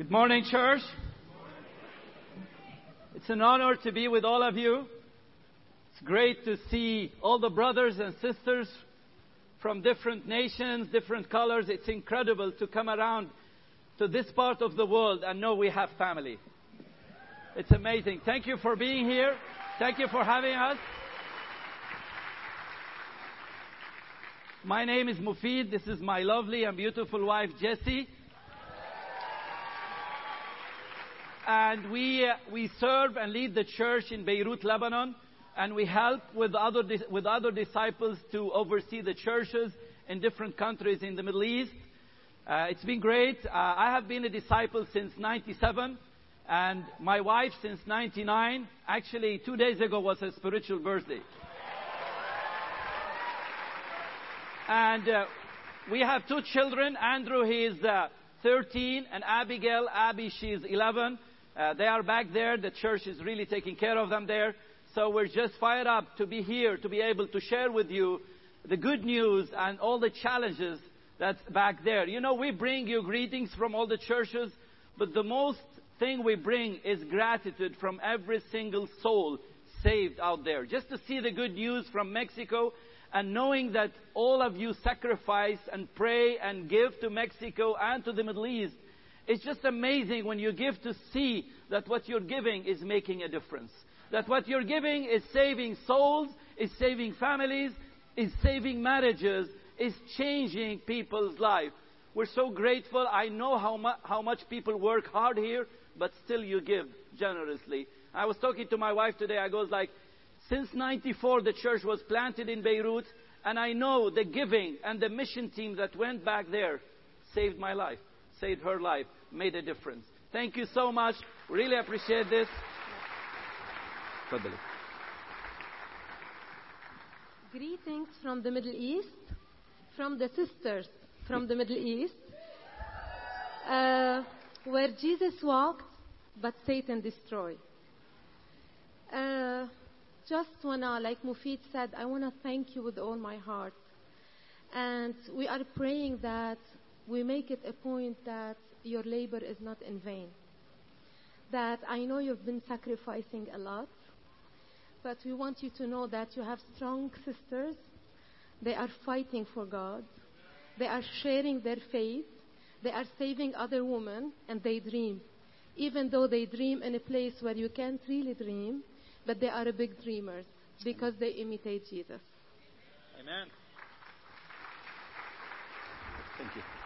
Good morning, church. It's an honor to be with all of you. It's great to see all the brothers and sisters from different nations, different colors. It's incredible to come around to this part of the world and know we have family. It's amazing. Thank you for being here. Thank you for having us. My name is Mufid. This is my lovely and beautiful wife, Jessie. And we, we serve and lead the church in Beirut, Lebanon, and we help with other, with other disciples to oversee the churches in different countries in the Middle East. Uh, it's been great. Uh, I have been a disciple since 97, and my wife since 99. Actually, two days ago was her spiritual birthday. And uh, we have two children. Andrew, he is uh, 13, and Abigail, Abby, she is 11. Uh, they are back there. The church is really taking care of them there. So we're just fired up to be here, to be able to share with you the good news and all the challenges that's back there. You know, we bring you greetings from all the churches, but the most thing we bring is gratitude from every single soul saved out there. Just to see the good news from Mexico and knowing that all of you sacrifice and pray and give to Mexico and to the Middle East it's just amazing when you give to see that what you're giving is making a difference. That what you're giving is saving souls, is saving families, is saving marriages, is changing people's life. We're so grateful. I know how, mu- how much people work hard here, but still you give generously. I was talking to my wife today. I goes like, since 94 the church was planted in Beirut, and I know the giving and the mission team that went back there saved my life, saved her life made a difference. Thank you so much. Really appreciate this. Greetings from the Middle East, from the sisters from the Middle East, uh, where Jesus walked, but Satan destroyed. Uh, just wanna, like Mufid said, I wanna thank you with all my heart. And we are praying that we make it a point that your labor is not in vain. That I know you've been sacrificing a lot, but we want you to know that you have strong sisters. They are fighting for God. They are sharing their faith. They are saving other women, and they dream. Even though they dream in a place where you can't really dream, but they are big dreamers because they imitate Jesus. Amen. Thank you.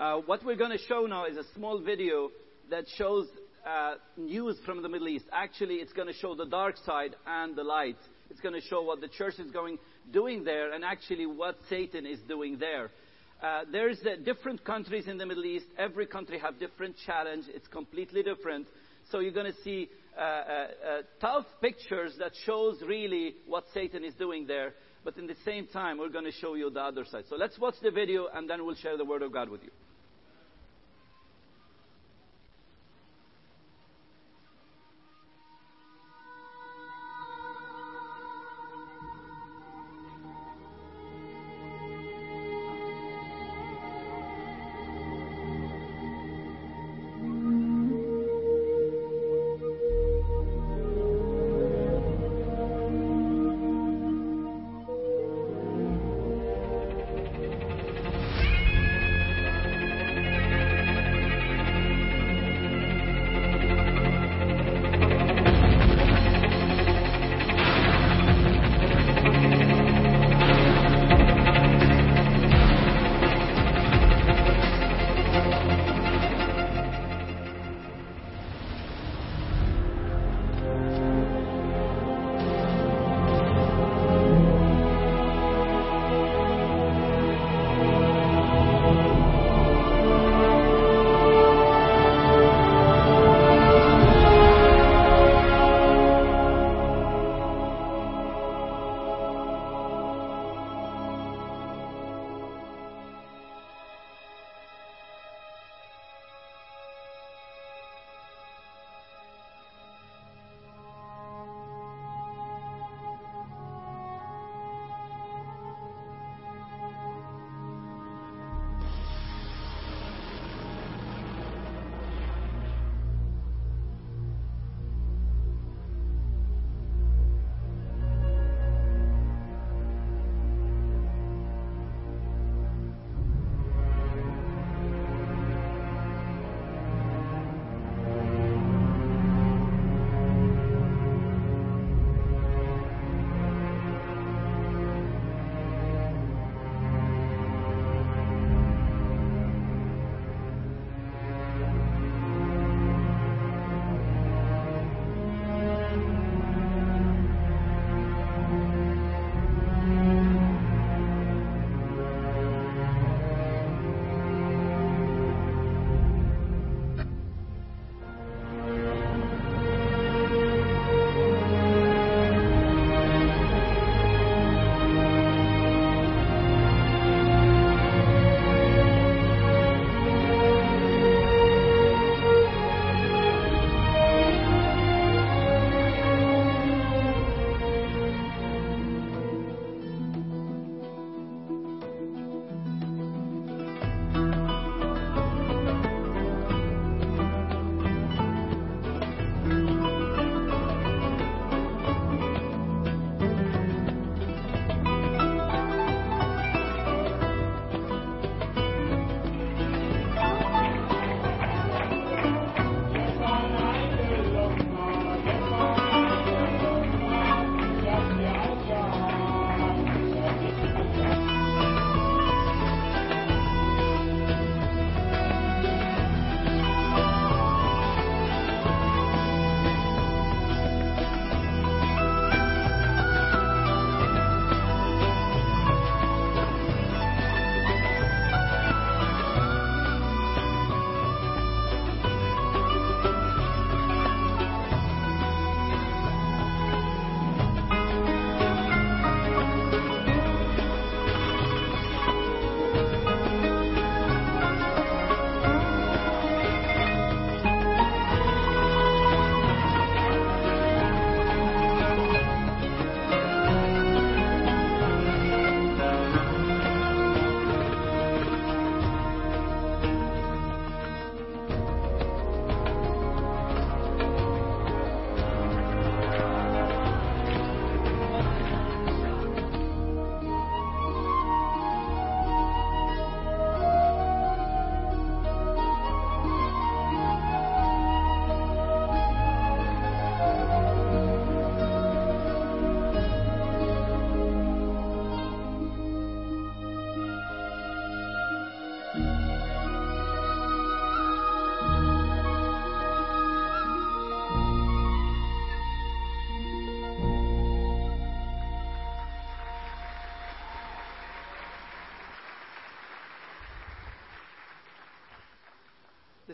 Uh, what we're going to show now is a small video that shows uh, news from the Middle East. Actually, it's going to show the dark side and the light. It's going to show what the church is going doing there, and actually what Satan is doing there. Uh, there's uh, different countries in the Middle East. Every country have different challenge. It's completely different. So you're going to see uh, tough pictures that shows really what Satan is doing there. But in the same time, we're going to show you the other side. So let's watch the video, and then we'll share the word of God with you.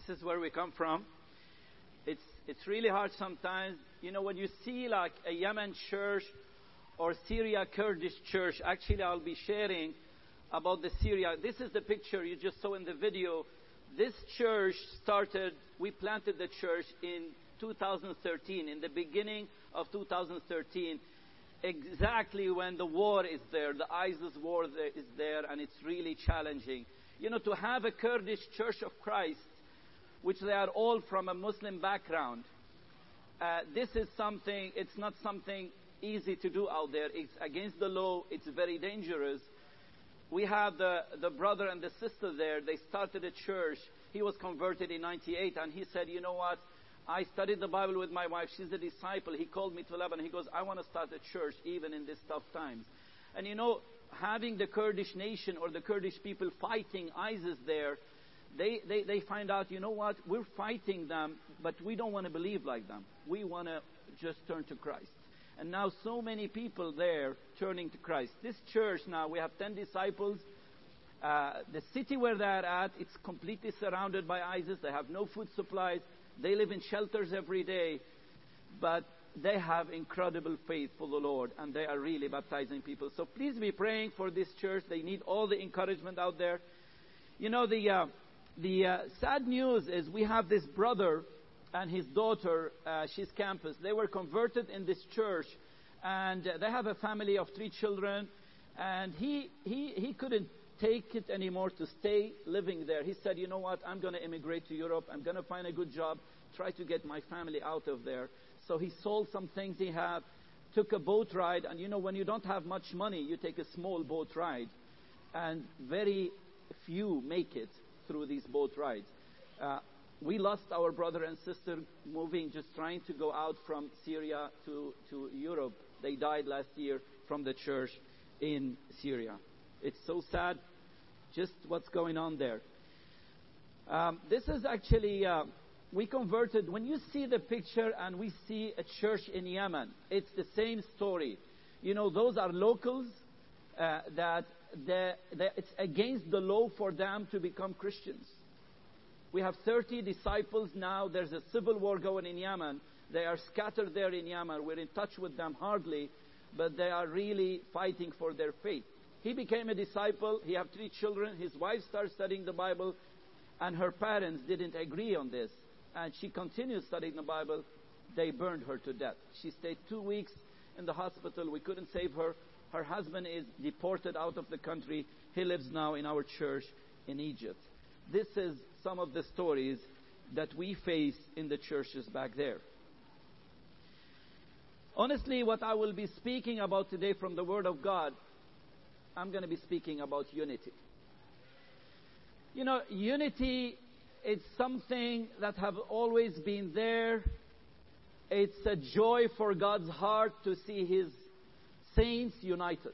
Is where we come from. It's, it's really hard sometimes. You know, when you see like a Yemen church or Syria Kurdish church, actually, I'll be sharing about the Syria. This is the picture you just saw in the video. This church started, we planted the church in 2013, in the beginning of 2013, exactly when the war is there, the ISIS war is there, and it's really challenging. You know, to have a Kurdish Church of Christ, which they are all from a Muslim background, uh, this is something, it's not something easy to do out there. It's against the law, it's very dangerous. We have the, the brother and the sister there. They started a church. He was converted in 98, and he said, You know what? I studied the Bible with my wife. She's a disciple. He called me to Lebanon. He goes, I want to start a church even in these tough times. And you know, having the Kurdish nation or the Kurdish people fighting ISIS there, they, they, they find out, you know what, we're fighting them, but we don't want to believe like them. We want to just turn to Christ. And now so many people there turning to Christ. This church now, we have 10 disciples. Uh, the city where they're at, it's completely surrounded by ISIS. They have no food supplies. They live in shelters every day. But they have incredible faith for the Lord and they are really baptizing people. So please be praying for this church. They need all the encouragement out there. You know, the, uh, the uh, sad news is we have this brother and his daughter, uh, she's campus. They were converted in this church and they have a family of three children and he, he, he couldn't take it anymore to stay living there. He said, you know what, I'm going to immigrate to Europe. I'm going to find a good job, try to get my family out of there. So he sold some things he had, took a boat ride, and you know, when you don't have much money, you take a small boat ride. And very few make it through these boat rides. Uh, we lost our brother and sister moving, just trying to go out from Syria to, to Europe. They died last year from the church in Syria. It's so sad, just what's going on there. Um, this is actually. Uh, we converted, when you see the picture and we see a church in Yemen, it's the same story. You know, those are locals uh, that the, the, it's against the law for them to become Christians. We have 30 disciples now. There's a civil war going in Yemen. They are scattered there in Yemen. We're in touch with them hardly, but they are really fighting for their faith. He became a disciple. He had three children. His wife started studying the Bible, and her parents didn't agree on this and she continued studying the Bible, they burned her to death. She stayed two weeks in the hospital. We couldn't save her. Her husband is deported out of the country. He lives now in our church in Egypt. This is some of the stories that we face in the churches back there. Honestly, what I will be speaking about today from the Word of God, I'm going to be speaking about unity. You know, unity it's something that have always been there. It's a joy for God's heart to see His saints united,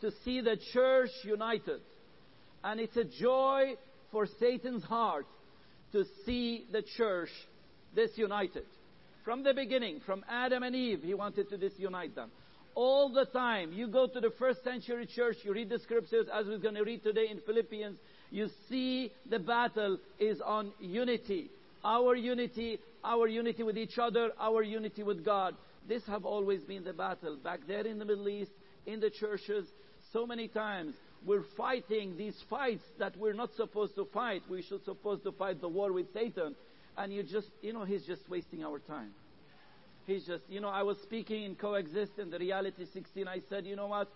to see the church united. And it's a joy for Satan's heart to see the church disunited. From the beginning, from Adam and Eve, he wanted to disunite them. All the time, you go to the first century church, you read the scriptures, as we're going to read today in Philippians, you see the battle is on unity. Our unity, our unity with each other, our unity with God. This have always been the battle. Back there in the Middle East, in the churches, so many times we're fighting these fights that we're not supposed to fight. We should supposed to fight the war with Satan. And you just, you know, he's just wasting our time. He's just, you know, I was speaking in Coexist in the Reality 16. I said, you know what?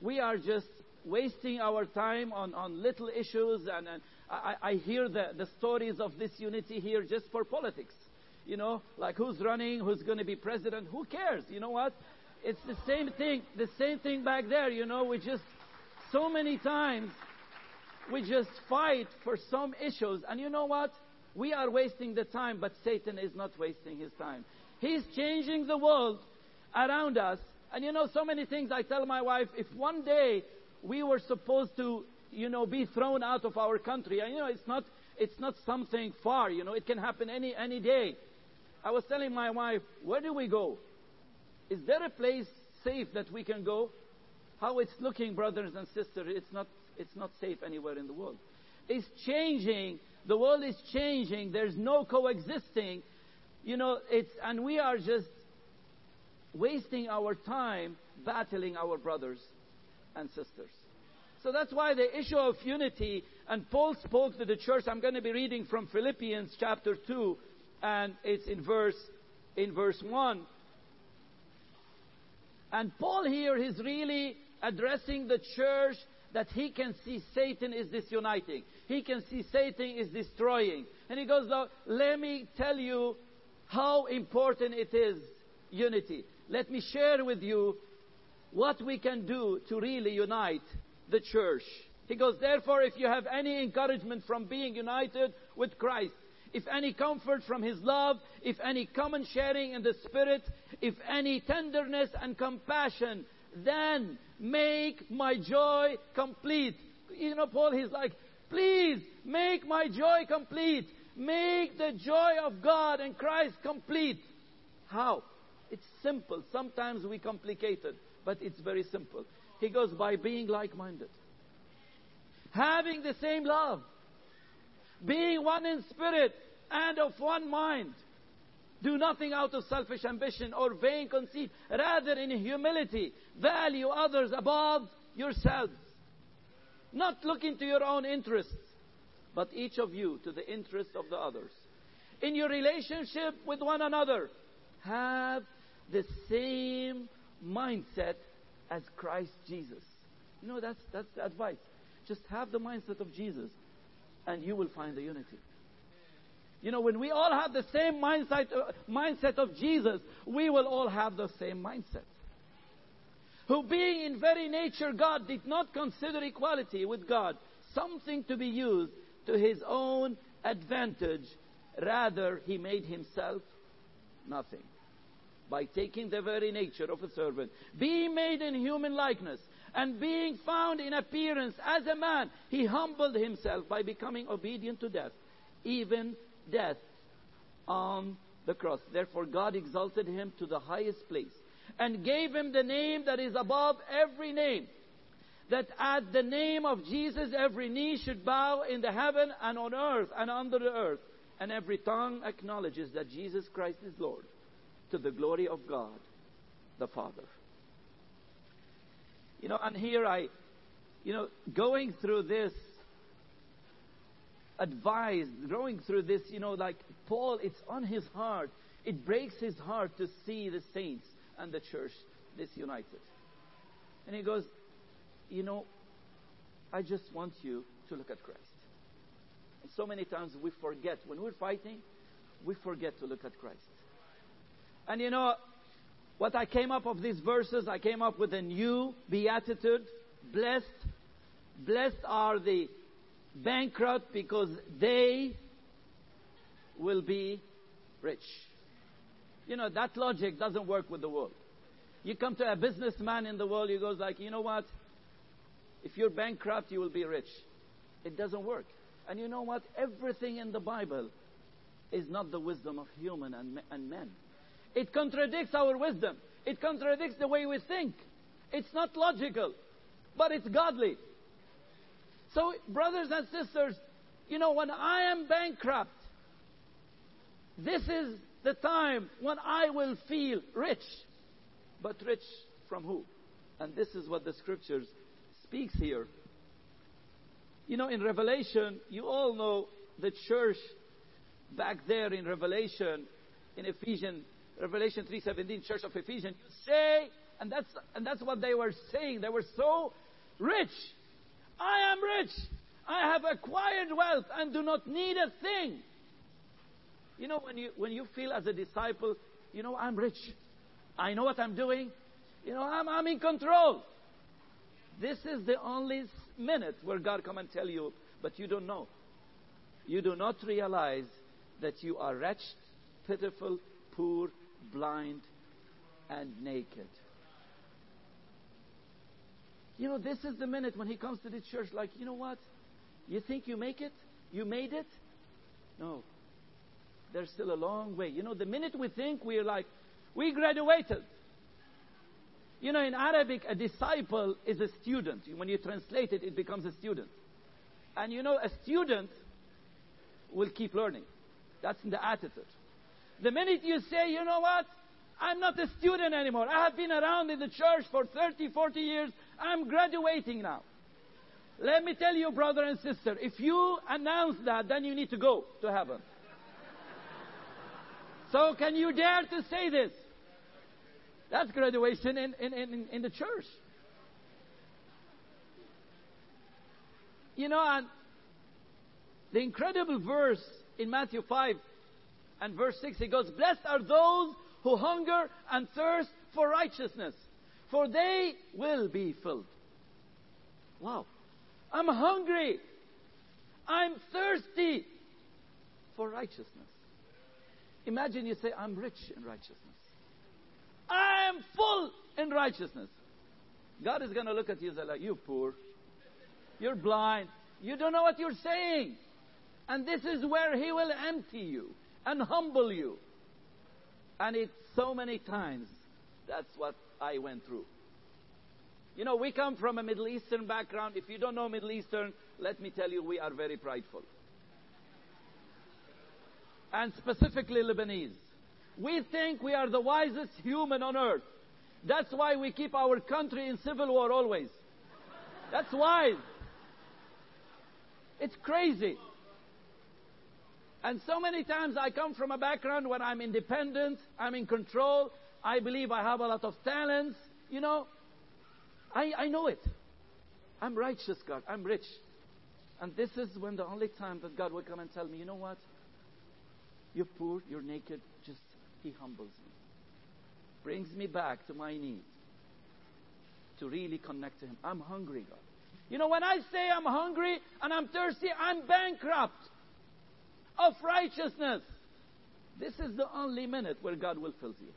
We are just wasting our time on, on little issues. And, and I, I hear the, the stories of this unity here just for politics. You know, like who's running, who's going to be president, who cares? You know what? It's the same thing, the same thing back there. You know, we just, so many times, we just fight for some issues. And you know what? We are wasting the time, but Satan is not wasting his time. He's changing the world around us. And you know, so many things I tell my wife, if one day we were supposed to, you know, be thrown out of our country. And, you know, it's not, it's not something far, you know, it can happen any, any day. I was telling my wife, where do we go? Is there a place safe that we can go? How it's looking, brothers and sisters, it's not, it's not safe anywhere in the world. It's changing. The world is changing. There's no coexisting. You know, it's, and we are just wasting our time battling our brothers and sisters. So that's why the issue of unity, and Paul spoke to the church. I'm going to be reading from Philippians chapter 2, and it's in verse, in verse 1. And Paul here is really addressing the church that he can see Satan is disuniting. He can see Satan is destroying. And he goes, let me tell you how important it is, unity. Let me share with you what we can do to really unite the church. He goes, therefore, if you have any encouragement from being united with Christ, if any comfort from His love, if any common sharing in the Spirit, if any tenderness and compassion, then make my joy complete. You know, Paul, he's like, please make my joy complete. Make the joy of God and Christ complete. How? It's simple. Sometimes we complicate it, but it's very simple. He goes by being like minded, having the same love, being one in spirit and of one mind. Do nothing out of selfish ambition or vain conceit. Rather, in humility, value others above yourselves. Not looking to your own interests, but each of you to the interest of the others. In your relationship with one another, have the same mindset as Christ Jesus. You know, that's, that's the advice. Just have the mindset of Jesus, and you will find the unity. You know, when we all have the same mindset, uh, mindset of Jesus, we will all have the same mindset. Who, being in very nature God, did not consider equality with God something to be used to his own advantage. Rather, he made himself nothing by taking the very nature of a servant, being made in human likeness, and being found in appearance as a man, he humbled himself by becoming obedient to death, even death on the cross. Therefore, God exalted him to the highest place and gave him the name that is above every name. That at the name of Jesus every knee should bow in the heaven and on earth and under the earth, and every tongue acknowledges that Jesus Christ is Lord, to the glory of God the Father. You know, and here I, you know, going through this advised, going through this, you know, like Paul, it's on his heart. It breaks his heart to see the saints and the church disunited. And he goes, You know, I just want you to look at Christ. And so many times we forget, when we're fighting, we forget to look at Christ. And you know, what I came up of these verses, I came up with a new beatitude. Blessed, blessed are the bankrupt because they will be rich. You know, that logic doesn't work with the world. You come to a businessman in the world, he goes like, you know what? If you're bankrupt, you will be rich. It doesn't work. And you know what? Everything in the Bible is not the wisdom of human and, and men. It contradicts our wisdom. It contradicts the way we think. It's not logical, but it's godly. So, brothers and sisters, you know, when I am bankrupt, this is the time when I will feel rich. But rich from who? And this is what the scriptures speaks here. You know, in Revelation, you all know the church back there in Revelation, in Ephesians, Revelation 3.17, church of Ephesians, you say, and that's, and that's what they were saying. They were so rich. I am rich. I have acquired wealth and do not need a thing. You know, when you, when you feel as a disciple, you know, I'm rich. I know what I'm doing. You know, I'm, I'm in control. This is the only minute where God come and tell you, but you don't know. You do not realize that you are wretched, pitiful, poor, blind, and naked. You know, this is the minute when he comes to the church, like, you know what? You think you make it? You made it? No. There's still a long way. You know, the minute we think we're like, we graduated. You know, in Arabic, a disciple is a student. When you translate it, it becomes a student. And you know, a student will keep learning. That's in the attitude. The minute you say, you know what? I'm not a student anymore. I have been around in the church for 30, 40 years. I'm graduating now. Let me tell you, brother and sister, if you announce that, then you need to go to heaven. so can you dare to say this? That's graduation in, in, in, in the church. You know, and the incredible verse in Matthew 5 and verse 6, he goes, Blessed are those who hunger and thirst for righteousness, for they will be filled. Wow. I'm hungry. I'm thirsty for righteousness. Imagine you say, I'm rich in righteousness. I am full in righteousness. God is going to look at you and say, you poor. You're blind. You don't know what you're saying. And this is where He will empty you and humble you. And it's so many times that's what I went through. You know, we come from a Middle Eastern background. If you don't know Middle Eastern, let me tell you, we are very prideful. And specifically Lebanese. We think we are the wisest human on earth. That's why we keep our country in civil war always. That's wise. It's crazy. And so many times I come from a background where I'm independent, I'm in control, I believe I have a lot of talents, you know. I, I know it. I'm righteous, God. I'm rich. And this is when the only time that God will come and tell me, you know what? You're poor, you're naked, just He humbles me. Brings me back to my knees to really connect to Him. I'm hungry, God. You know, when I say I'm hungry and I'm thirsty, I'm bankrupt of righteousness. This is the only minute where God will fill you.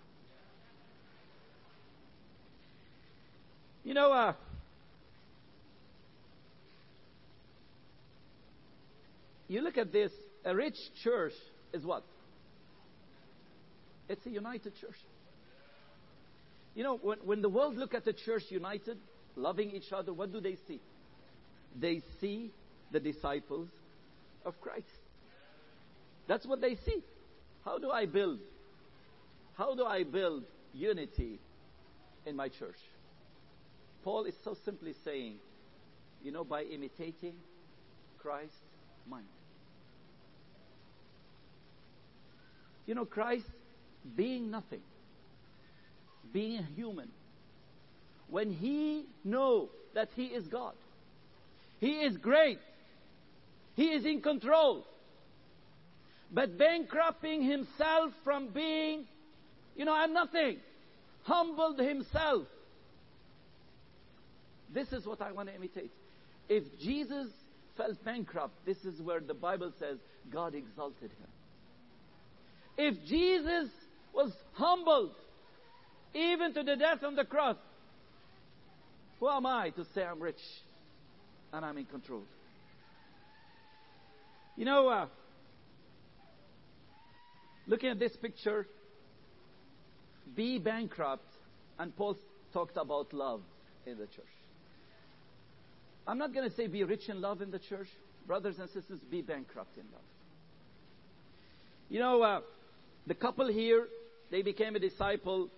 You know, uh, you look at this, a rich church is what? It's a united church. You know, when, when the world look at the church united, loving each other, what do they see? They see the disciples of Christ. That's what they see. How do I build? How do I build unity in my church? Paul is so simply saying, you know, by imitating Christ's mind. You know, Christ being nothing, being human, when he know that he is God, he is great, he is in control, but bankrupting himself from being, you know, I'm nothing, humbled himself. This is what I want to imitate. If Jesus felt bankrupt, this is where the Bible says God exalted him. If Jesus was humbled, even to the death on the cross, who am I to say I'm rich and I'm in control? You know, uh, Looking at this picture, be bankrupt, and Paul talked about love in the church. I'm not going to say be rich in love in the church. Brothers and sisters, be bankrupt in love. You know, uh, the couple here, they became a disciple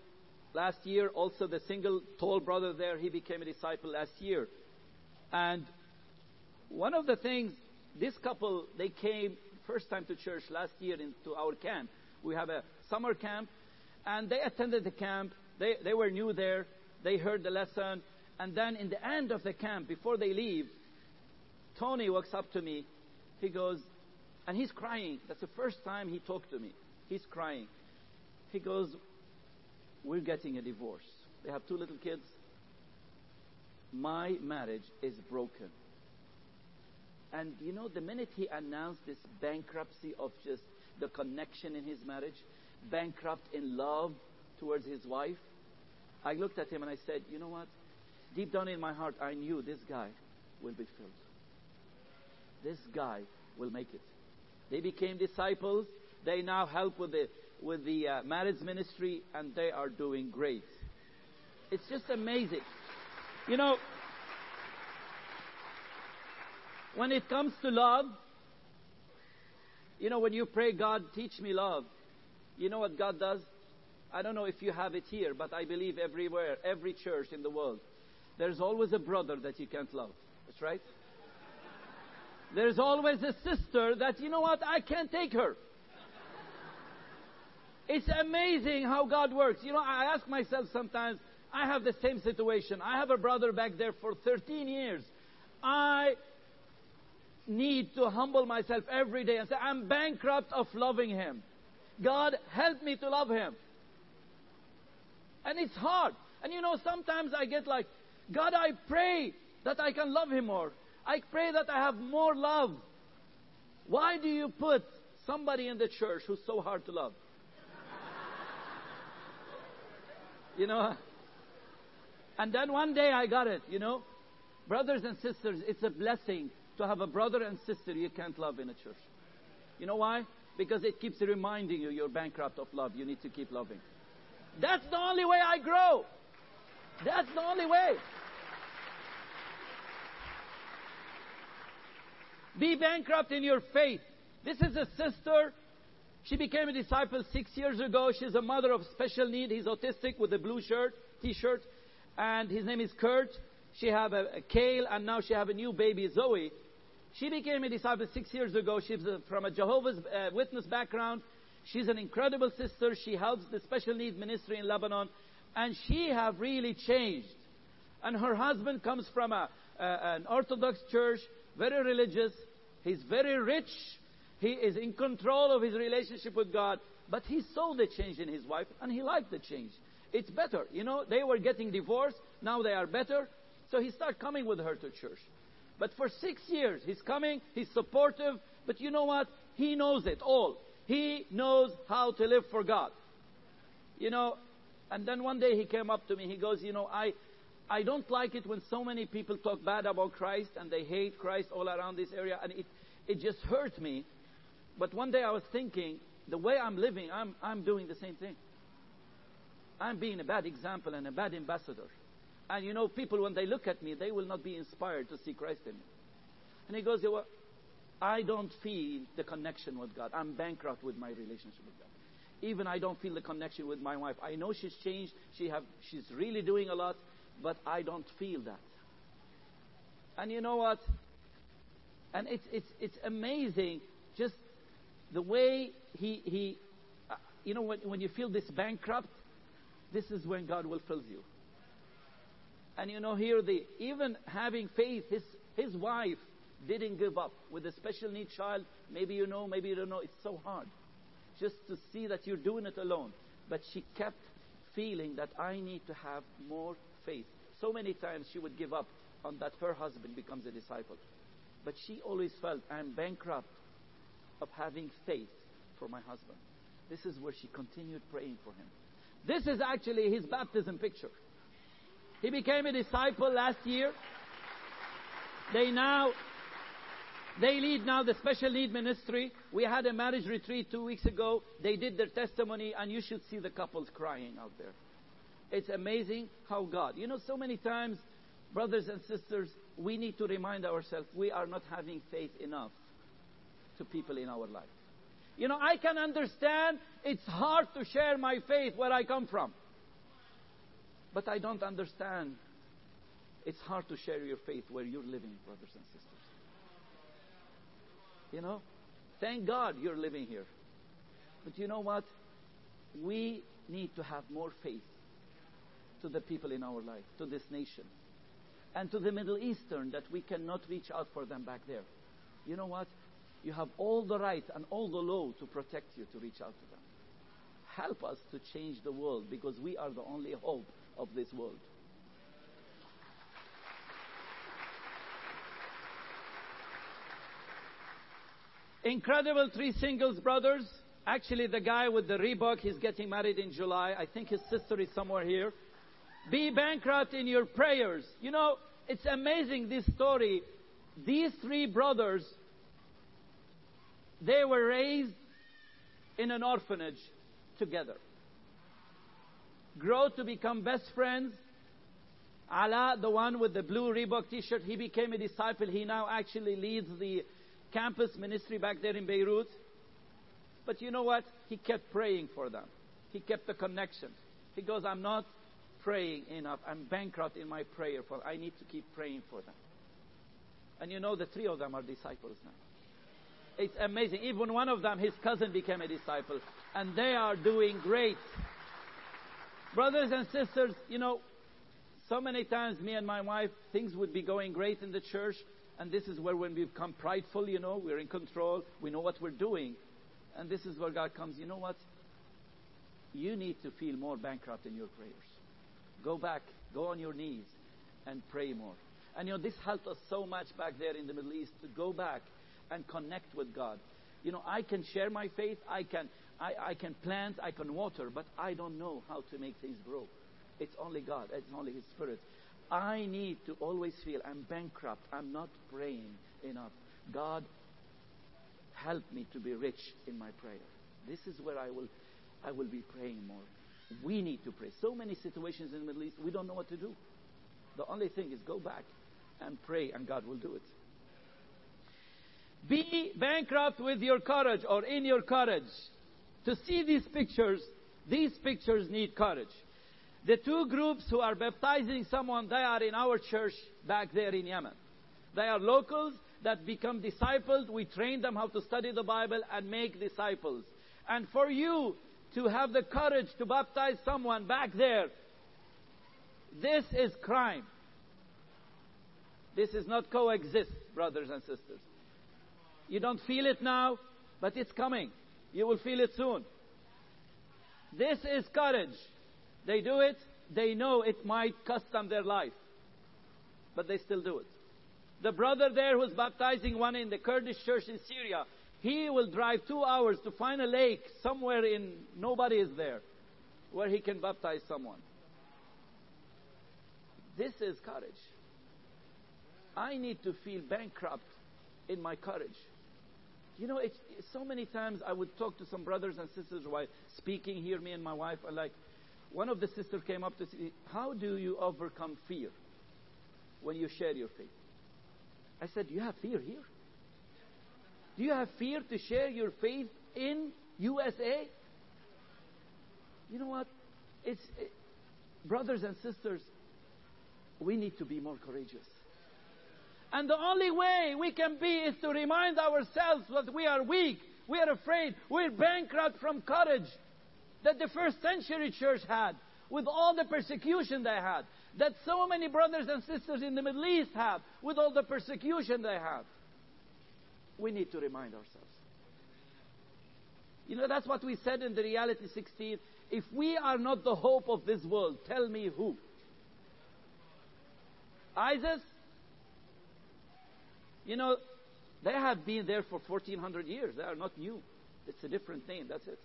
last year. Also, the single tall brother there, he became a disciple last year. And one of the things, this couple, they came first time to church last year into our camp. We have a summer camp, and they attended the camp. They, they were new there. They heard the lesson. And then in the end of the camp, before they leave, Tony walks up to me. He goes, and he's crying. That's the first time he talked to me. He's crying. He goes, We're getting a divorce. They have two little kids. My marriage is broken. And you know, the minute he announced this bankruptcy of just the connection in his marriage, bankrupt in love towards his wife, I looked at him and I said, You know what? Deep down in my heart, I knew this guy will be filled. This guy will make it. They became disciples. They now help with the with the uh, marriage ministry, and they are doing great. It's just amazing. You know, when it comes to love, you know, when you pray, God, teach me love, you know what God does? I don't know if you have it here, but I believe everywhere, every church in the world, there's always a brother that you can't love. That's right. There's always a sister that, you know what, I can't take her. It's amazing how God works. You know, I ask myself sometimes, I have the same situation. I have a brother back there for 13 years. I need to humble myself every day and say, I'm bankrupt of loving him. God, help me to love him. And it's hard. And you know, sometimes I get like, God, I pray that I can love him more. I pray that I have more love. Why do you put somebody in the church who's so hard to love? you know? And then one day I got it, you know? Brothers and sisters, it's a blessing to have a brother and sister you can't love in a church. You know why? Because it keeps reminding you you're bankrupt of love. You need to keep loving. That's the only way I grow. That's the only way. Be bankrupt in your faith. This is a sister. She became a disciple six years ago. She's a mother of special need. He's autistic with a blue shirt, t-shirt, and his name is Kurt. She have a, a Kale, and now she have a new baby, Zoe. She became a disciple six years ago. She's from a Jehovah's uh, Witness background. She's an incredible sister. She helps the special needs ministry in Lebanon, and she have really changed. And her husband comes from a, an Orthodox church, very religious. He's very rich. He is in control of his relationship with God. But he saw the change in his wife and he liked the change. It's better. You know, they were getting divorced. Now they are better. So he started coming with her to church. But for six years, he's coming, he's supportive. But you know what? He knows it all. He knows how to live for God. You know, and then one day he came up to me. He goes, You know, I, I don't like it when so many people talk bad about Christ and they hate Christ all around this area, and it, it just hurt me. But one day I was thinking, the way I'm living, I'm, I'm doing the same thing. I'm being a bad example and a bad ambassador. And you know, people, when they look at me, they will not be inspired to see Christ in me. And he goes, well, I don't feel the connection with God. I'm bankrupt with my relationship with God. Even I don't feel the connection with my wife. I know she's changed. She have, she's really doing a lot but I don't feel that. And you know what? And it's, it's, it's amazing just the way he, he uh, you know, when, when you feel this bankrupt, this is when God will fill you. And you know, here the, even having faith, his, his wife didn't give up with a special need child. Maybe you know, maybe you don't know. It's so hard just to see that you're doing it alone. But she kept feeling that I need to have more faith. So many times she would give up on that her husband becomes a disciple. But she always felt, I'm bankrupt of having faith for my husband. This is where she continued praying for him. This is actually his baptism picture. He became a disciple last year. They now, they lead now the special need ministry. We had a marriage retreat two weeks ago. They did their testimony, and you should see the couples crying out there. It's amazing how God, you know, so many times, brothers and sisters, we need to remind ourselves we are not having faith enough to people in our life. You know, I can understand it's hard to share my faith where I come from. But I don't understand it's hard to share your faith where you're living, brothers and sisters. You know, thank God you're living here. But you know what? We need to have more faith to the people in our life, to this nation, and to the Middle Eastern that we cannot reach out for them back there. You know what? You have all the right and all the law to protect you to reach out to them. Help us to change the world because we are the only hope of this world. Incredible three singles brothers. Actually, the guy with the Reebok, he's getting married in July. I think his sister is somewhere here. Be bankrupt in your prayers. You know, it's amazing this story. These three brothers, they were raised in an orphanage together. Grow to become best friends. Ala, the one with the blue Reebok t-shirt, he became a disciple. He now actually leads the campus ministry back there in Beirut. But you know what? He kept praying for them. He kept the connection. He goes, I'm not praying enough. I'm bankrupt in my prayer for I need to keep praying for them. And you know the three of them are disciples now. It's amazing. Even one of them, his cousin became a disciple. And they are doing great. Brothers and sisters, you know, so many times me and my wife, things would be going great in the church. And this is where when we become prideful, you know, we're in control. We know what we're doing. And this is where God comes, you know what? You need to feel more bankrupt in your prayers. Go back, go on your knees, and pray more. And you know, this helped us so much back there in the Middle East to go back and connect with God. You know, I can share my faith, I can, I, I can plant, I can water, but I don't know how to make things grow. It's only God, it's only His Spirit. I need to always feel I'm bankrupt, I'm not praying enough. God, help me to be rich in my prayer. This is where I will, I will be praying more. We need to pray. So many situations in the Middle East, we don't know what to do. The only thing is go back and pray, and God will do it. Be bankrupt with your courage or in your courage. To see these pictures, these pictures need courage. The two groups who are baptizing someone, they are in our church back there in Yemen. They are locals that become disciples. We train them how to study the Bible and make disciples. And for you to have the courage to baptize someone back there, this is crime. This is not coexist, brothers and sisters. You don't feel it now, but it's coming. You will feel it soon. This is courage. They do it, they know it might cost them their life, but they still do it. The brother there who's baptizing one in the Kurdish church in Syria, he will drive two hours to find a lake somewhere in nobody is there where he can baptize someone. This is courage. I need to feel bankrupt in my courage. You know, it's, so many times I would talk to some brothers and sisters while speaking here, me and my wife, are like, one of the sisters came up to say, How do you overcome fear when you share your faith? I said, You have fear here? Do you have fear to share your faith in USA? You know what? It's it, brothers and sisters, we need to be more courageous. And the only way we can be is to remind ourselves that we are weak, we are afraid, we're bankrupt from courage that the first century church had, with all the persecution they had, that so many brothers and sisters in the Middle East have, with all the persecution they have. We need to remind ourselves. You know, that's what we said in the Reality 16. If we are not the hope of this world, tell me who? ISIS? You know, they have been there for 1400 years. They are not new. It's a different name, that's it.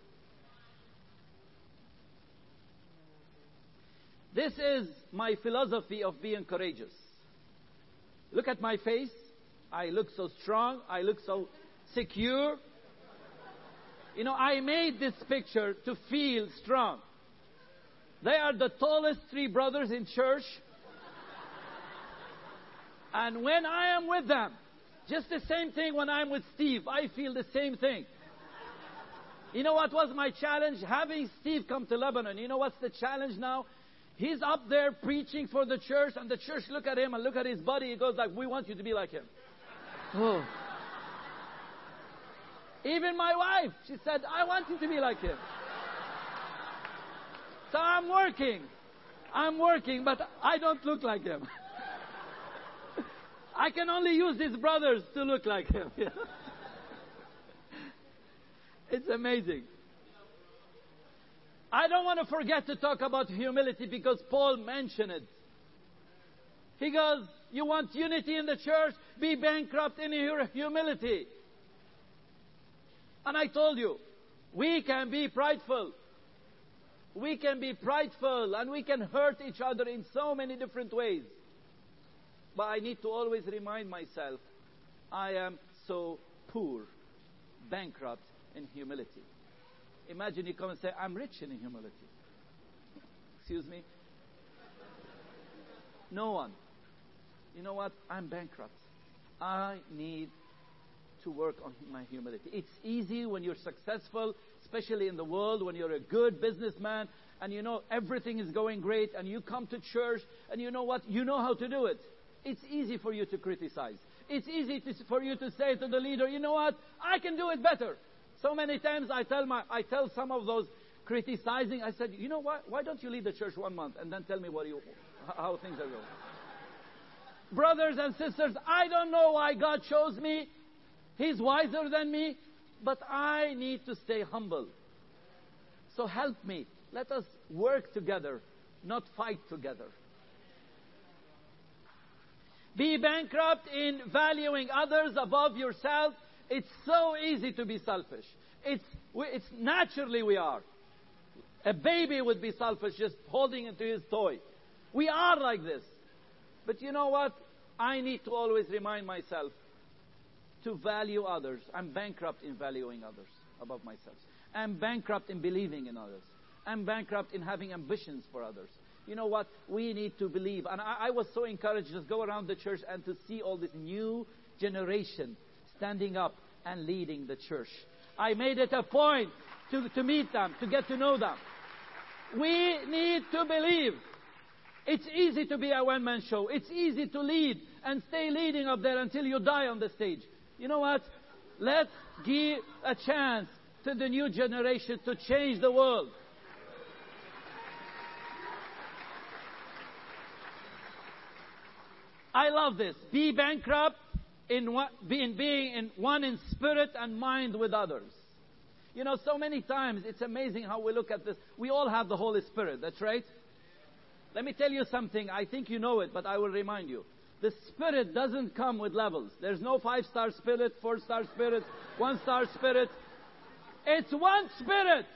This is my philosophy of being courageous. Look at my face. I look so strong. I look so secure. You know, I made this picture to feel strong. They are the tallest three brothers in church. And when I am with them, just the same thing when I'm with Steve, I feel the same thing. You know what was my challenge? Having Steve come to Lebanon. You know what's the challenge now? He's up there preaching for the church, and the church look at him and look at his body. He goes like, "We want you to be like him." Oh. Even my wife, she said, "I want you to be like him." So I'm working. I'm working, but I don't look like him. I can only use his brothers to look like him. it's amazing. I don't want to forget to talk about humility because Paul mentioned it. He goes, You want unity in the church? Be bankrupt in your humility. And I told you, we can be prideful. We can be prideful and we can hurt each other in so many different ways. But I need to always remind myself I am so poor, bankrupt in humility. Imagine you come and say, I'm rich in humility. Excuse me? No one. You know what? I'm bankrupt. I need to work on my humility. It's easy when you're successful, especially in the world, when you're a good businessman and you know everything is going great and you come to church and you know what? You know how to do it. It's easy for you to criticize. It's easy to, for you to say to the leader, you know what? I can do it better. So many times I tell my, I tell some of those criticizing, I said, you know what? Why don't you leave the church one month and then tell me what you, how things are going? Brothers and sisters, I don't know why God chose me. He's wiser than me, but I need to stay humble. So help me. Let us work together, not fight together. Be bankrupt in valuing others above yourself. It's so easy to be selfish. It's, it's naturally we are. A baby would be selfish just holding into his toy. We are like this. But you know what? I need to always remind myself to value others. I'm bankrupt in valuing others above myself. I'm bankrupt in believing in others. I'm bankrupt in having ambitions for others. You know what? We need to believe. And I, I was so encouraged to go around the church and to see all this new generation standing up and leading the church. I made it a point to, to meet them, to get to know them. We need to believe. It's easy to be a one man show. It's easy to lead and stay leading up there until you die on the stage. You know what? Let's give a chance to the new generation to change the world. I love this. Be bankrupt in, one, in being in one in spirit and mind with others. You know, so many times it's amazing how we look at this. We all have the Holy Spirit, that's right? Let me tell you something. I think you know it, but I will remind you. The Spirit doesn't come with levels. There's no five star spirit, four star spirit, one star spirit. It's one Spirit.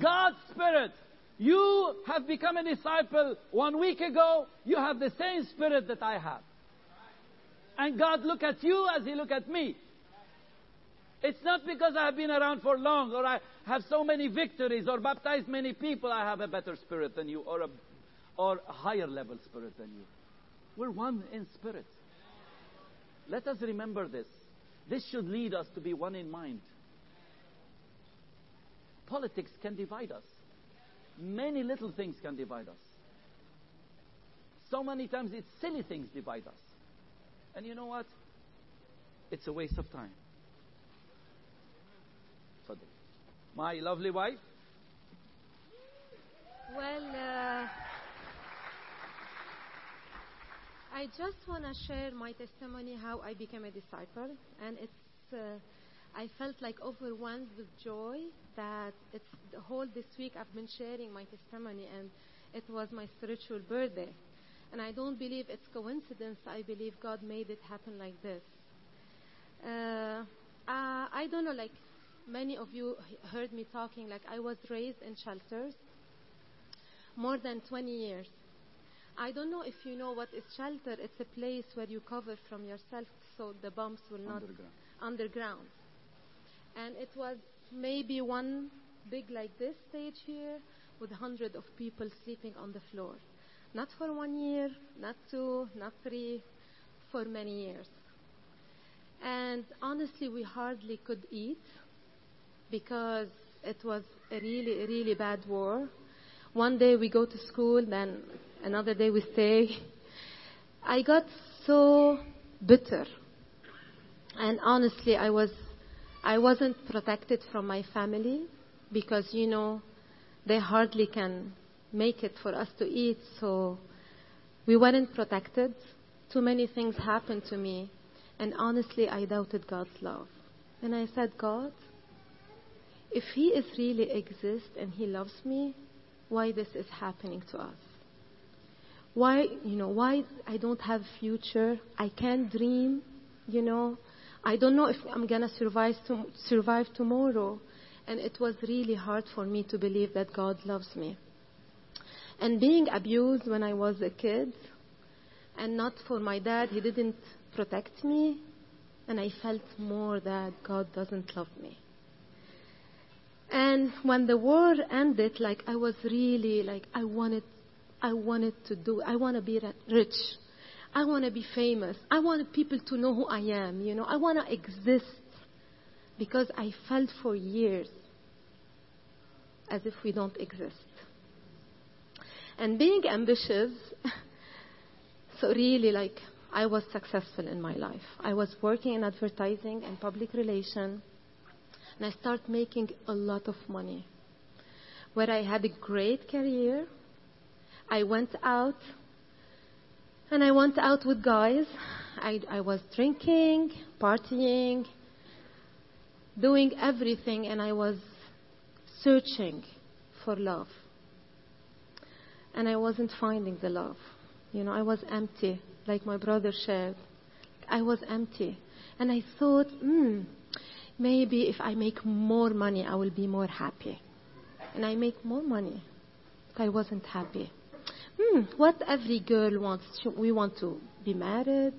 God's Spirit. You have become a disciple one week ago. You have the same spirit that I have. And God look at you as He look at me. It's not because I have been around for long or I have so many victories or baptized many people I have a better spirit than you or a, or a higher level spirit than you. We're one in spirit. Let us remember this. This should lead us to be one in mind. Politics can divide us. Many little things can divide us. So many times it's silly things divide us. And you know what? It's a waste of time. My lovely wife? Well, uh, I just want to share my testimony how I became a disciple, and it's uh, I felt like overwhelmed with joy that it's the whole this week I've been sharing my testimony, and it was my spiritual birthday. And I don't believe it's coincidence. I believe God made it happen like this. Uh, uh, I don't know, like many of you heard me talking, like I was raised in shelters more than 20 years. I don't know if you know what is shelter. It's a place where you cover from yourself so the bombs will not Underground. underground. And it was maybe one big like this stage here with hundreds of people sleeping on the floor. Not for one year, not two, not three, for many years. And honestly, we hardly could eat because it was a really, really bad war. One day we go to school, then another day we stay. I got so bitter. And honestly, I was, I wasn't protected from my family because, you know, they hardly can make it for us to eat. So we weren't protected. Too many things happened to me. And honestly, I doubted God's love. And I said, God, if He is really exists and He loves me, why this is happening to us? Why, you know, why I don't have future? I can't dream, you know. I don't know if I'm gonna survive to, survive tomorrow. And it was really hard for me to believe that God loves me. And being abused when I was a kid, and not for my dad, he didn't protect me, and I felt more that God doesn't love me. And when the war ended, like I was really like I wanted I wanted to do. I want to be rich. I want to be famous. I want people to know who I am. You know, I want to exist because I felt for years as if we don't exist. And being ambitious, so really like I was successful in my life. I was working in advertising and public relation, and I started making a lot of money. Where I had a great career, I went out, and I went out with guys. I, I was drinking, partying, doing everything, and I was searching for love. And I wasn't finding the love. You know, I was empty, like my brother shared. I was empty. And I thought, hmm, maybe if I make more money, I will be more happy. And I make more money. But I wasn't happy. Hmm, what every girl wants. We want to be married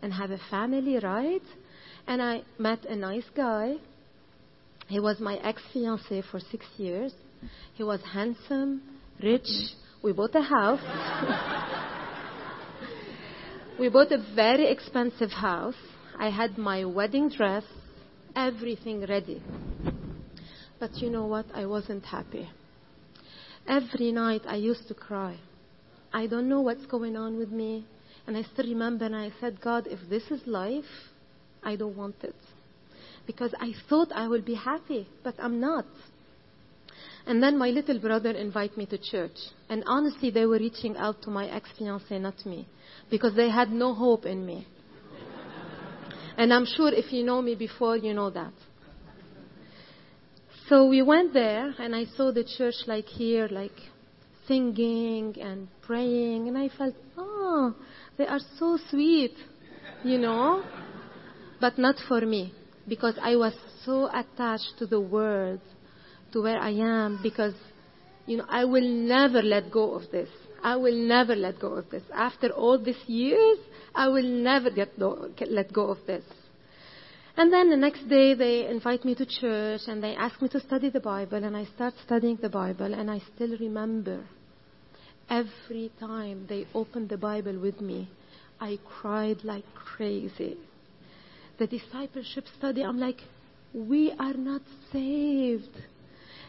and have a family, right? And I met a nice guy he was my ex fiance for six years. He was handsome, rich. We bought a house. we bought a very expensive house. I had my wedding dress, everything ready. But you know what? I wasn't happy. Every night I used to cry. I don't know what's going on with me. And I still remember, and I said, God, if this is life, I don't want it because I thought I would be happy, but I'm not. And then my little brother invited me to church. And honestly, they were reaching out to my ex fiance, not me, because they had no hope in me. and I'm sure if you know me before, you know that. So we went there, and I saw the church like here, like singing and praying, and I felt, oh, they are so sweet, you know, but not for me because I was so attached to the word, to where I am, because, you know, I will never let go of this. I will never let go of this. After all these years, I will never get let go of this. And then the next day they invite me to church and they ask me to study the Bible and I start studying the Bible and I still remember every time they opened the Bible with me, I cried like crazy the discipleship study, I'm like, we are not saved.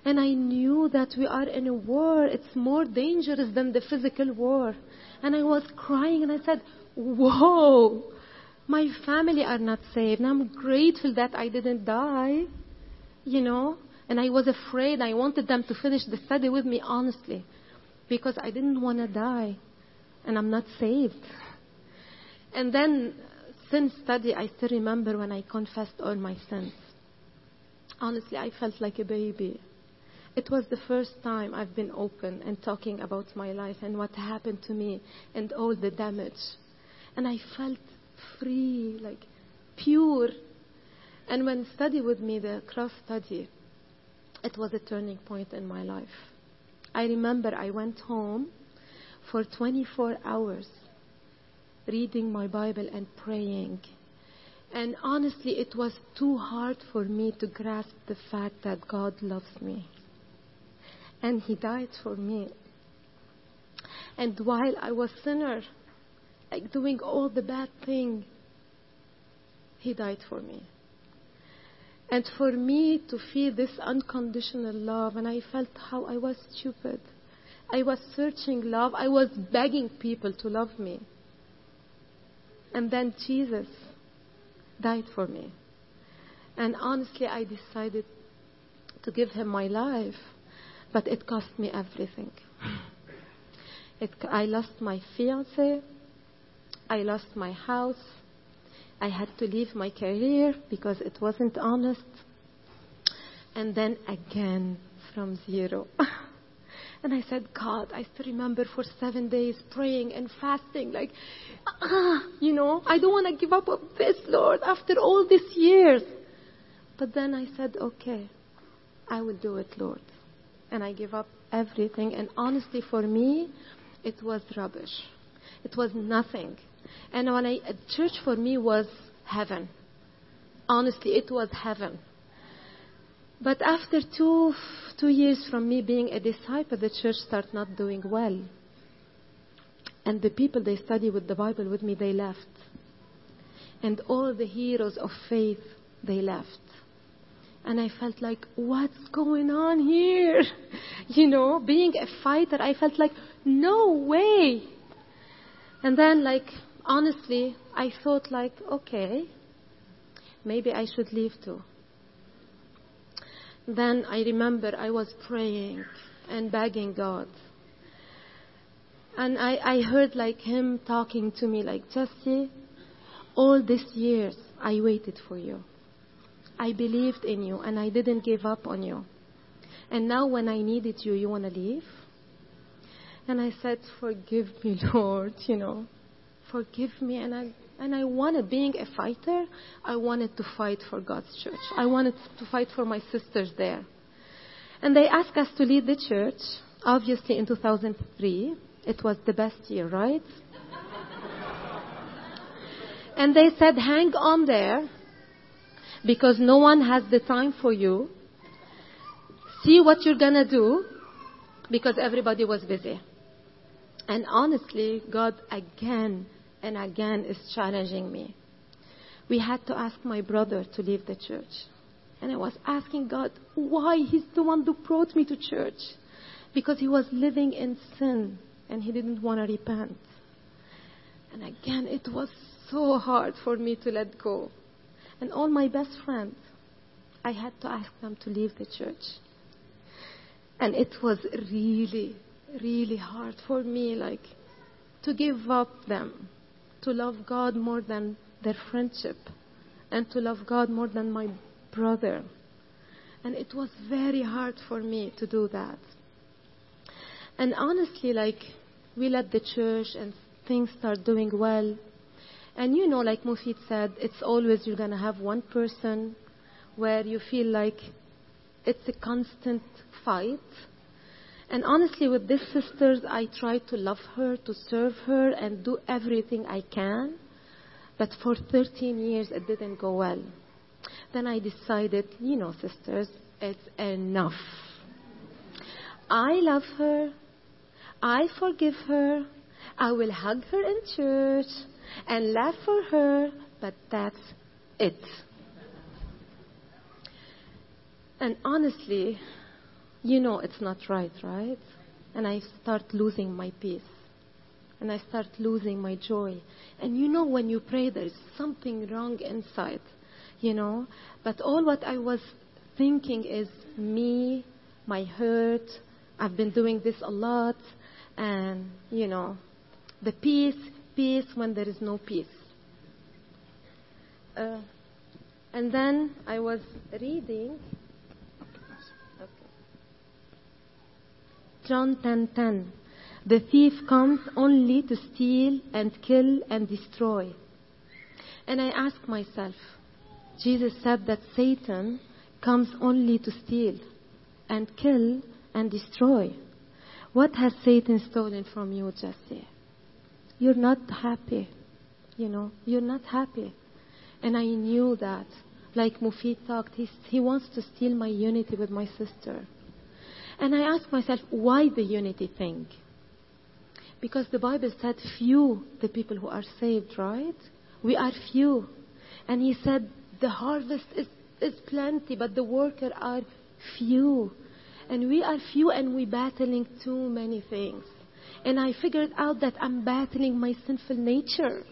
And I knew that we are in a war. It's more dangerous than the physical war. And I was crying and I said, Whoa, my family are not saved. And I'm grateful that I didn't die. You know? And I was afraid. I wanted them to finish the study with me, honestly. Because I didn't want to die. And I'm not saved. And then since study, I still remember when I confessed all my sins. Honestly, I felt like a baby. It was the first time I've been open and talking about my life and what happened to me and all the damage. And I felt free, like pure. And when study with me, the cross study, it was a turning point in my life. I remember I went home for 24 hours reading my Bible and praying. And honestly, it was too hard for me to grasp the fact that God loves me. And He died for me. And while I was sinner, like doing all the bad thing, He died for me. And for me to feel this unconditional love, and I felt how I was stupid. I was searching love. I was begging people to love me. And then Jesus died for me. And honestly, I decided to give him my life, but it cost me everything. It, I lost my fiance, I lost my house, I had to leave my career because it wasn't honest, and then again from zero. And I said, God, I still remember for seven days praying and fasting, like, ah, you know, I don't want to give up on this, Lord, after all these years. But then I said, okay, I will do it, Lord. And I give up everything. And honestly, for me, it was rubbish. It was nothing. And when I, church for me was heaven. Honestly, it was heaven. But after two, two years from me being a disciple, the church started not doing well. And the people they study with the Bible with me, they left. And all the heroes of faith, they left. And I felt like, what's going on here? You know, being a fighter, I felt like, no way. And then, like, honestly, I thought, like, okay, maybe I should leave too. Then I remember I was praying and begging God. And I, I heard like him talking to me like, Jesse, all these years I waited for you. I believed in you and I didn't give up on you. And now when I needed you, you want to leave? And I said, forgive me, Lord, you know, forgive me. And I, and I wanted, being a fighter, I wanted to fight for God's church. I wanted to fight for my sisters there. And they asked us to lead the church, obviously in 2003. It was the best year, right? and they said, hang on there because no one has the time for you. See what you're going to do because everybody was busy. And honestly, God again and again is challenging me. We had to ask my brother to leave the church. And I was asking God why He's the one who brought me to church. Because he was living in sin and he didn't want to repent. And again, it was so hard for me to let go. And all my best friends, I had to ask them to leave the church. And it was really, really hard for me, like, to give up them, to love God more than their friendship, and to love God more than my brother. And it was very hard for me to do that. And honestly, like, we led the church and things start doing well. And you know, like Mufid said, it's always you're going to have one person where you feel like it's a constant fight. And honestly, with these sisters, I try to love her, to serve her, and do everything I can. But for 13 years, it didn't go well. Then I decided, you know, sisters, it's enough. I love her. I forgive her. I will hug her in church and laugh for her, but that's it. And honestly, you know it's not right, right? And I start losing my peace. And I start losing my joy. And you know when you pray, there's something wrong inside, you know? But all what I was thinking is me, my hurt. I've been doing this a lot. And, you know, the peace, peace when there is no peace. Uh, and then I was reading John 10:10. The thief comes only to steal and kill and destroy. And I ask myself, Jesus said that Satan comes only to steal and kill and destroy. What has Satan stolen from you, Jesse? You're not happy. You know, you're not happy. And I knew that. Like Mufid talked, he, he wants to steal my unity with my sister. And I asked myself, why the unity thing? Because the Bible said few the people who are saved, right? We are few. And he said the harvest is, is plenty, but the workers are few. And we are few and we're battling too many things. And I figured out that I'm battling my sinful nature.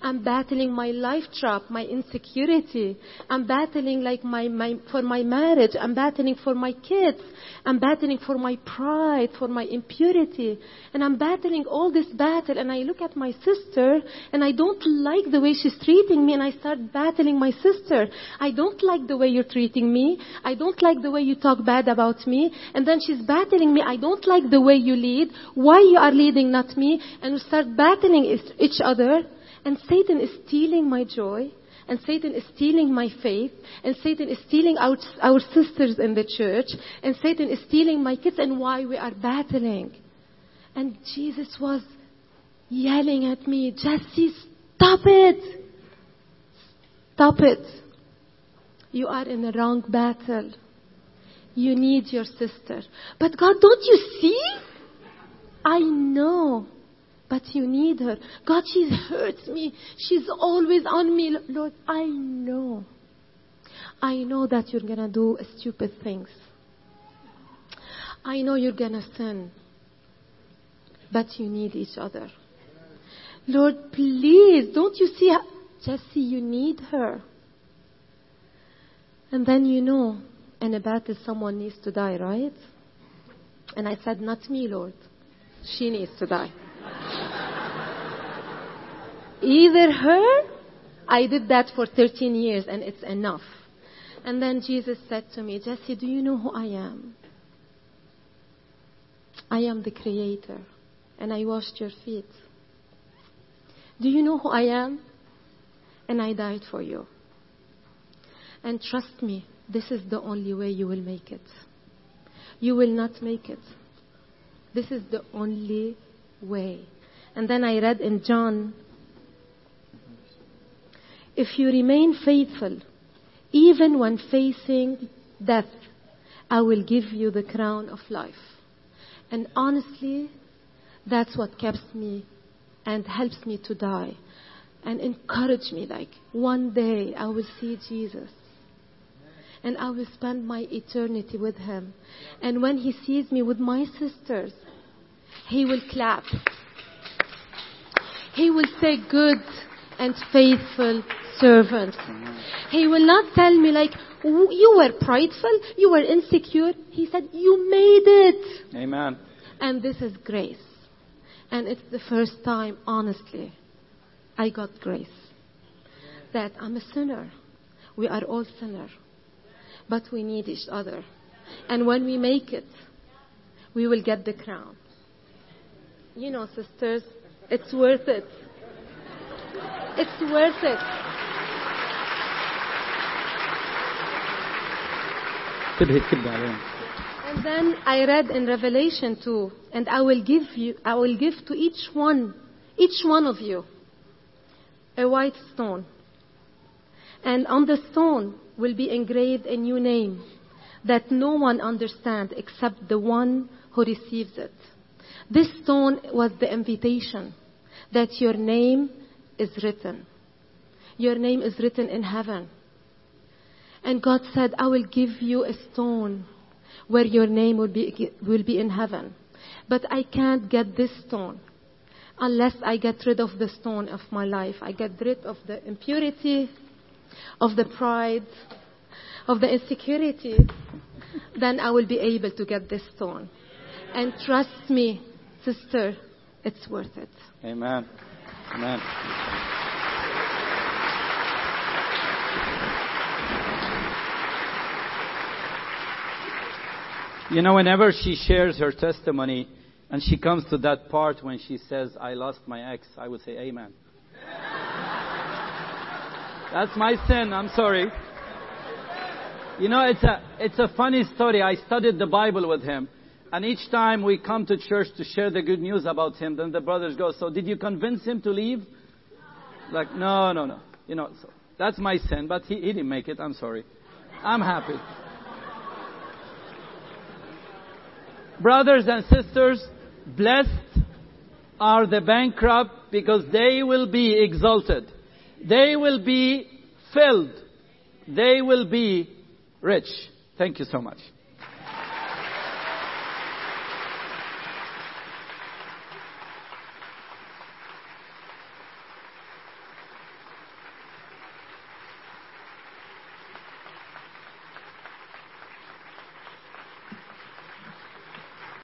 I'm battling my life trap, my insecurity. I'm battling like my, my, for my marriage. I'm battling for my kids. I'm battling for my pride, for my impurity. And I'm battling all this battle. And I look at my sister and I don't like the way she's treating me and I start battling my sister. I don't like the way you're treating me. I don't like the way you talk bad about me. And then she's battling me. I don't like the way you lead. Why you are leading, not me? And we start battling each other. And Satan is stealing my joy, and Satan is stealing my faith, and Satan is stealing our, our sisters in the church, and Satan is stealing my kids, and why we are battling. And Jesus was yelling at me, Jesse, stop it! Stop it. You are in the wrong battle. You need your sister. But God, don't you see? I know but you need her. God, she hurts me. She's always on me. Lord, I know. I know that you're going to do stupid things. I know you're going to sin. But you need each other. Lord, please, don't you see, Jesse, you need her. And then you know, in a battle, someone needs to die, right? And I said, Not me, Lord. She needs to die. Either her, I did that for 13 years and it's enough. And then Jesus said to me, Jesse, do you know who I am? I am the creator and I washed your feet. Do you know who I am? And I died for you. And trust me, this is the only way you will make it. You will not make it. This is the only way. And then I read in John if you remain faithful, even when facing death, I will give you the crown of life. And honestly, that's what keeps me and helps me to die and encourage me like one day I will see Jesus and I will spend my eternity with him. And when he sees me with my sisters, he will clap. He will say good and faithful servant. He will not tell me like, you were prideful, you were insecure. He said, you made it. Amen. And this is grace. And it's the first time, honestly, I got grace. That I'm a sinner. We are all sinners. But we need each other. And when we make it, we will get the crown. You know, sisters, it's worth it. It's worth it. And then I read in Revelation 2, and I will give you, I will give to each one, each one of you, a white stone. And on the stone will be engraved a new name that no one understands except the one who receives it. This stone was the invitation that your name is written. Your name is written in heaven. And God said, I will give you a stone where your name will be, will be in heaven. But I can't get this stone unless I get rid of the stone of my life. I get rid of the impurity, of the pride, of the insecurity. then I will be able to get this stone. And trust me, sister, it's worth it. Amen. Amen. You know, whenever she shares her testimony and she comes to that part when she says, I lost my ex, I would say, Amen. That's my sin, I'm sorry. You know, it's a, it's a funny story. I studied the Bible with him. And each time we come to church to share the good news about him, then the brothers go, so did you convince him to leave? Like, no, no, no. You know, so that's my sin, but he, he didn't make it. I'm sorry. I'm happy. Brothers and sisters, blessed are the bankrupt because they will be exalted. They will be filled. They will be rich. Thank you so much.